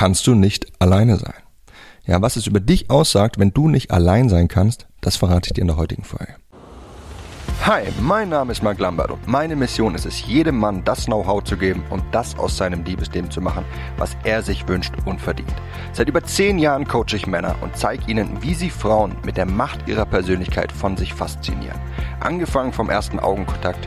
kannst du nicht alleine sein. Ja, was es über dich aussagt, wenn du nicht allein sein kannst, das verrate ich dir in der heutigen Folge. Hi, mein Name ist Mark Lambert und meine Mission ist es, jedem Mann das Know-how zu geben und das aus seinem Liebesleben zu machen, was er sich wünscht und verdient. Seit über zehn Jahren coache ich Männer und zeige ihnen, wie sie Frauen mit der Macht ihrer Persönlichkeit von sich faszinieren. Angefangen vom ersten Augenkontakt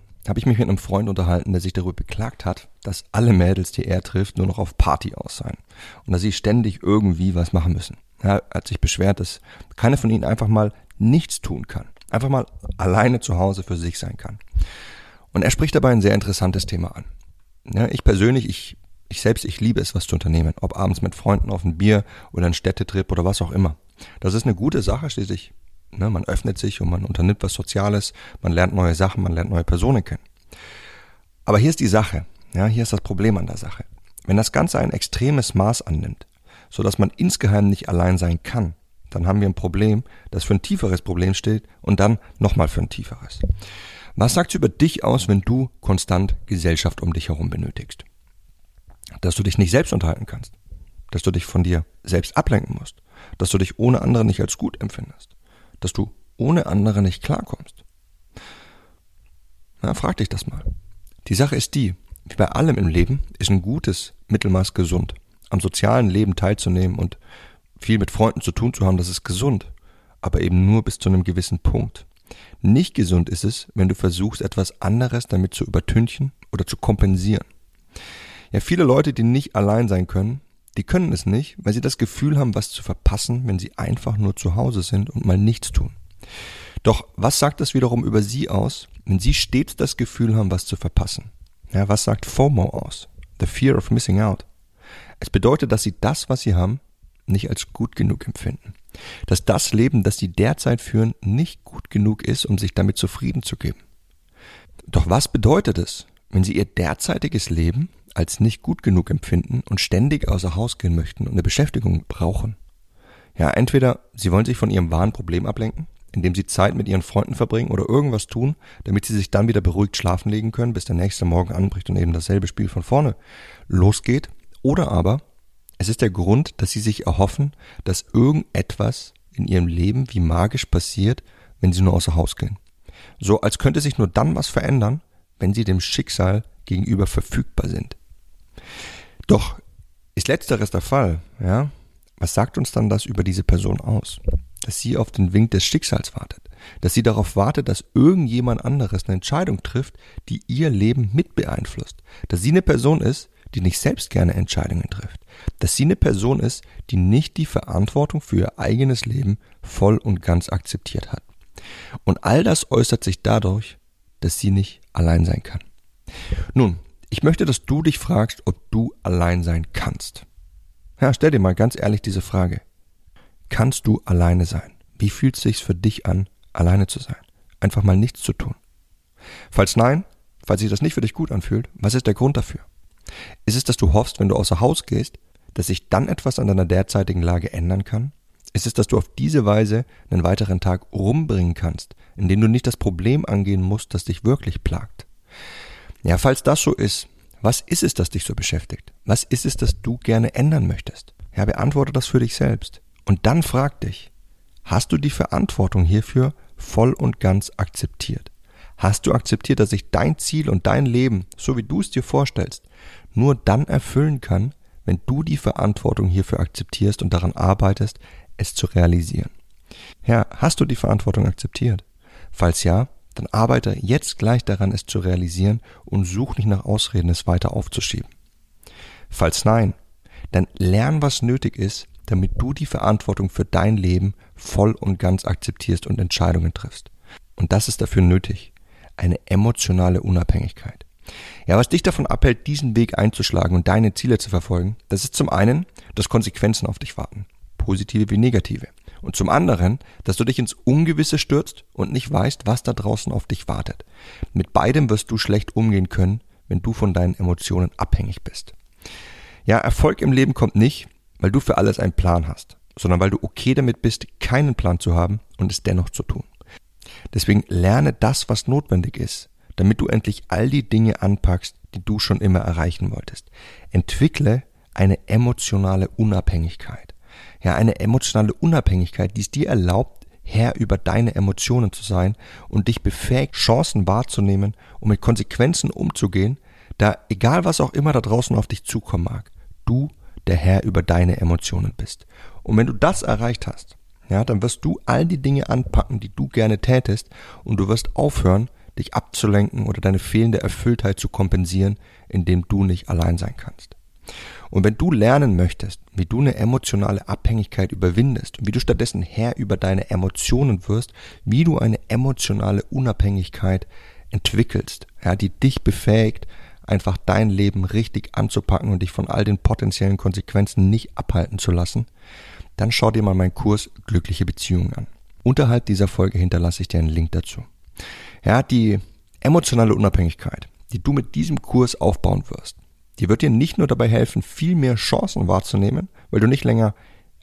habe ich mich mit einem Freund unterhalten, der sich darüber beklagt hat, dass alle Mädels, die er trifft, nur noch auf Party aus seien. Und dass sie ständig irgendwie was machen müssen. Er hat sich beschwert, dass keiner von ihnen einfach mal nichts tun kann. Einfach mal alleine zu Hause für sich sein kann. Und er spricht dabei ein sehr interessantes Thema an. Ja, ich persönlich, ich, ich selbst, ich liebe es, was zu unternehmen. Ob abends mit Freunden auf ein Bier oder ein Städtetrip oder was auch immer. Das ist eine gute Sache schließlich. Ne, man öffnet sich und man unternimmt was Soziales, man lernt neue Sachen, man lernt neue Personen kennen. Aber hier ist die Sache. Ja, hier ist das Problem an der Sache. Wenn das Ganze ein extremes Maß annimmt, so dass man insgeheim nicht allein sein kann, dann haben wir ein Problem, das für ein tieferes Problem steht und dann nochmal für ein tieferes. Was sagt's über dich aus, wenn du konstant Gesellschaft um dich herum benötigst? Dass du dich nicht selbst unterhalten kannst, dass du dich von dir selbst ablenken musst, dass du dich ohne andere nicht als gut empfindest, dass du ohne andere nicht klarkommst. Na, frag dich das mal. Die Sache ist die, wie bei allem im Leben ist ein gutes Mittelmaß gesund. Am sozialen Leben teilzunehmen und viel mit Freunden zu tun zu haben, das ist gesund, aber eben nur bis zu einem gewissen Punkt. Nicht gesund ist es, wenn du versuchst, etwas anderes damit zu übertünchen oder zu kompensieren. Ja, viele Leute, die nicht allein sein können, die können es nicht, weil sie das Gefühl haben, was zu verpassen, wenn sie einfach nur zu Hause sind und mal nichts tun. Doch was sagt das wiederum über sie aus, wenn sie stets das Gefühl haben, was zu verpassen? Ja, was sagt FOMO aus? The fear of missing out. Es bedeutet, dass sie das, was sie haben, nicht als gut genug empfinden. Dass das Leben, das sie derzeit führen, nicht gut genug ist, um sich damit zufrieden zu geben. Doch was bedeutet es, wenn sie ihr derzeitiges Leben als nicht gut genug empfinden und ständig außer Haus gehen möchten und eine Beschäftigung brauchen? Ja, entweder sie wollen sich von ihrem wahren Problem ablenken, indem sie Zeit mit ihren Freunden verbringen oder irgendwas tun, damit sie sich dann wieder beruhigt schlafen legen können, bis der nächste Morgen anbricht und eben dasselbe Spiel von vorne losgeht. Oder aber es ist der Grund, dass sie sich erhoffen, dass irgendetwas in ihrem Leben wie magisch passiert, wenn sie nur außer Haus gehen. So als könnte sich nur dann was verändern, wenn sie dem Schicksal gegenüber verfügbar sind. Doch ist letzteres der Fall, ja? Was sagt uns dann das über diese Person aus? Dass sie auf den Wink des Schicksals wartet, dass sie darauf wartet, dass irgendjemand anderes eine Entscheidung trifft, die ihr Leben mit beeinflusst, dass sie eine Person ist, die nicht selbst gerne Entscheidungen trifft, dass sie eine Person ist, die nicht die Verantwortung für ihr eigenes Leben voll und ganz akzeptiert hat. Und all das äußert sich dadurch, dass sie nicht allein sein kann. Nun, ich möchte, dass du dich fragst, ob du allein sein kannst. Ja, stell dir mal ganz ehrlich diese Frage. Kannst du alleine sein? Wie fühlt es sich für dich an, alleine zu sein? Einfach mal nichts zu tun. Falls nein, falls sich das nicht für dich gut anfühlt, was ist der Grund dafür? Ist es, dass du hoffst, wenn du außer Haus gehst, dass sich dann etwas an deiner derzeitigen Lage ändern kann? Ist es, dass du auf diese Weise einen weiteren Tag rumbringen kannst, indem du nicht das Problem angehen musst, das dich wirklich plagt? Ja, falls das so ist, was ist es, das dich so beschäftigt? Was ist es, das du gerne ändern möchtest? Ja, beantworte das für dich selbst. Und dann frag dich, hast du die Verantwortung hierfür voll und ganz akzeptiert? Hast du akzeptiert, dass sich dein Ziel und dein Leben, so wie du es dir vorstellst, nur dann erfüllen kann, wenn du die Verantwortung hierfür akzeptierst und daran arbeitest, es zu realisieren. Herr, hast du die Verantwortung akzeptiert? Falls ja, dann arbeite jetzt gleich daran, es zu realisieren und such nicht nach Ausreden, es weiter aufzuschieben. Falls nein, dann lern, was nötig ist, damit du die Verantwortung für dein Leben voll und ganz akzeptierst und Entscheidungen triffst. Und das ist dafür nötig. Eine emotionale Unabhängigkeit. Ja, was dich davon abhält, diesen Weg einzuschlagen und deine Ziele zu verfolgen, das ist zum einen, dass Konsequenzen auf dich warten. Positive wie negative. Und zum anderen, dass du dich ins Ungewisse stürzt und nicht weißt, was da draußen auf dich wartet. Mit beidem wirst du schlecht umgehen können, wenn du von deinen Emotionen abhängig bist. Ja, Erfolg im Leben kommt nicht, weil du für alles einen Plan hast, sondern weil du okay damit bist, keinen Plan zu haben und es dennoch zu tun. Deswegen lerne das, was notwendig ist, damit du endlich all die Dinge anpackst, die du schon immer erreichen wolltest. Entwickle eine emotionale Unabhängigkeit. Ja, eine emotionale Unabhängigkeit, die es dir erlaubt, Herr über deine Emotionen zu sein und dich befähigt, Chancen wahrzunehmen und mit Konsequenzen umzugehen, da egal was auch immer da draußen auf dich zukommen mag, du der Herr über deine Emotionen bist. Und wenn du das erreicht hast, ja, dann wirst du all die Dinge anpacken, die du gerne tätest und du wirst aufhören, dich abzulenken oder deine fehlende Erfülltheit zu kompensieren, indem du nicht allein sein kannst. Und wenn du lernen möchtest, wie du eine emotionale Abhängigkeit überwindest und wie du stattdessen Herr über deine Emotionen wirst, wie du eine emotionale Unabhängigkeit entwickelst, ja, die dich befähigt, einfach dein Leben richtig anzupacken und dich von all den potenziellen Konsequenzen nicht abhalten zu lassen, dann schau dir mal meinen Kurs Glückliche Beziehungen an. Unterhalb dieser Folge hinterlasse ich dir einen Link dazu. Ja, die emotionale Unabhängigkeit, die du mit diesem Kurs aufbauen wirst, die wird dir nicht nur dabei helfen, viel mehr Chancen wahrzunehmen, weil du nicht länger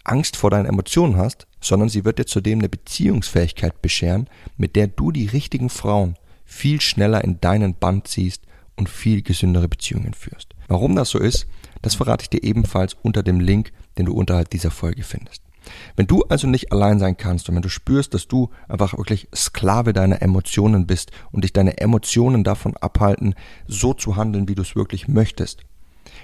Angst vor deinen Emotionen hast, sondern sie wird dir zudem eine Beziehungsfähigkeit bescheren, mit der du die richtigen Frauen viel schneller in deinen Band ziehst und viel gesündere Beziehungen führst. Warum das so ist, das verrate ich dir ebenfalls unter dem Link, den du unterhalb dieser Folge findest. Wenn du also nicht allein sein kannst und wenn du spürst, dass du einfach wirklich Sklave deiner Emotionen bist und dich deine Emotionen davon abhalten, so zu handeln, wie du es wirklich möchtest,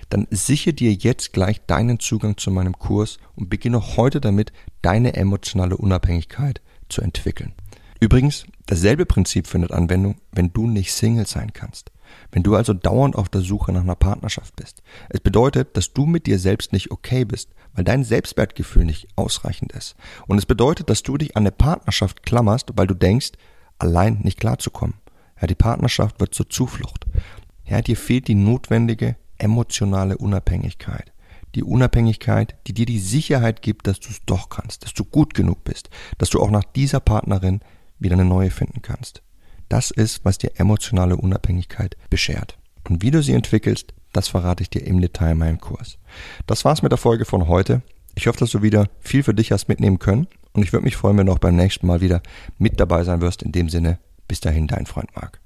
dann sichere dir jetzt gleich deinen Zugang zu meinem Kurs und beginne heute damit, deine emotionale Unabhängigkeit zu entwickeln. Übrigens, dasselbe Prinzip findet Anwendung, wenn du nicht Single sein kannst. Wenn du also dauernd auf der Suche nach einer Partnerschaft bist. Es bedeutet, dass du mit dir selbst nicht okay bist, weil dein Selbstwertgefühl nicht ausreichend ist. Und es bedeutet, dass du dich an eine Partnerschaft klammerst, weil du denkst, allein nicht klarzukommen. Ja, die Partnerschaft wird zur Zuflucht. Ja, dir fehlt die notwendige emotionale Unabhängigkeit. Die Unabhängigkeit, die dir die Sicherheit gibt, dass du es doch kannst, dass du gut genug bist, dass du auch nach dieser Partnerin wieder eine neue finden kannst. Das ist, was dir emotionale Unabhängigkeit beschert. Und wie du sie entwickelst, das verrate ich dir im Detail in meinem Kurs. Das war's mit der Folge von heute. Ich hoffe, dass du wieder viel für dich hast mitnehmen können. Und ich würde mich freuen, wenn du auch beim nächsten Mal wieder mit dabei sein wirst. In dem Sinne, bis dahin, dein Freund Marc.